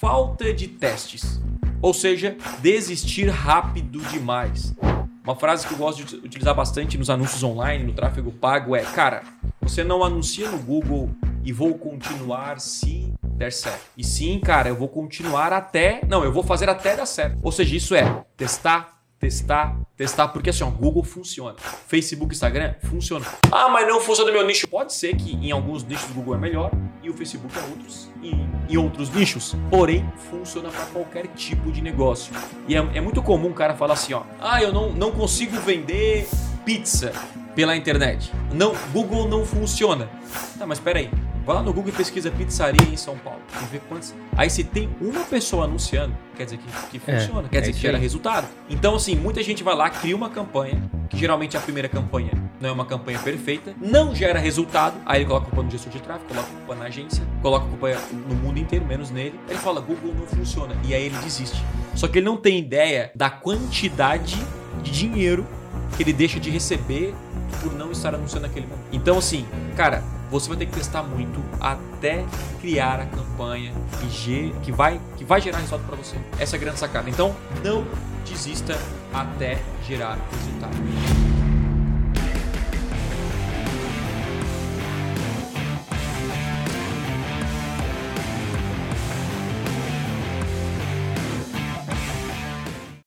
falta de testes. Ou seja, desistir rápido demais. Uma frase que eu gosto de utilizar bastante nos anúncios online, no tráfego pago é: cara, você não anuncia no Google e vou continuar se der certo. E sim, cara, eu vou continuar até. Não, eu vou fazer até dar certo. Ou seja, isso é testar, testar, testar, porque assim, ó, Google funciona. Facebook, Instagram funciona. Ah, mas não funciona no meu nicho. Pode ser que em alguns nichos o Google é melhor e o Facebook é outros e em outros nichos. Porém, funciona para qualquer tipo de negócio. E é, é muito comum o cara falar assim, ó, ah, eu não, não consigo vender pizza pela internet. Não, Google não funciona. Tá, mas espera aí. Vai lá no Google e pesquisa pizzaria em São Paulo e vê quantos. Aí se tem uma pessoa anunciando, quer dizer que, que é, funciona, é, quer dizer que gera resultado. Então, assim, muita gente vai lá, cria uma campanha, que geralmente a primeira campanha não é uma campanha perfeita, não gera resultado. Aí ele coloca a culpa no gestor de tráfego, coloca a culpa na agência, coloca a culpa no mundo inteiro, menos nele. Ele fala, Google não funciona. E aí ele desiste. Só que ele não tem ideia da quantidade de dinheiro que ele deixa de receber por não estar anunciando naquele momento. Então, assim, cara, você vai ter que testar muito até criar a campanha que, que, vai, que vai gerar resultado para você. Essa é a grande sacada. Então, não desista até gerar resultado.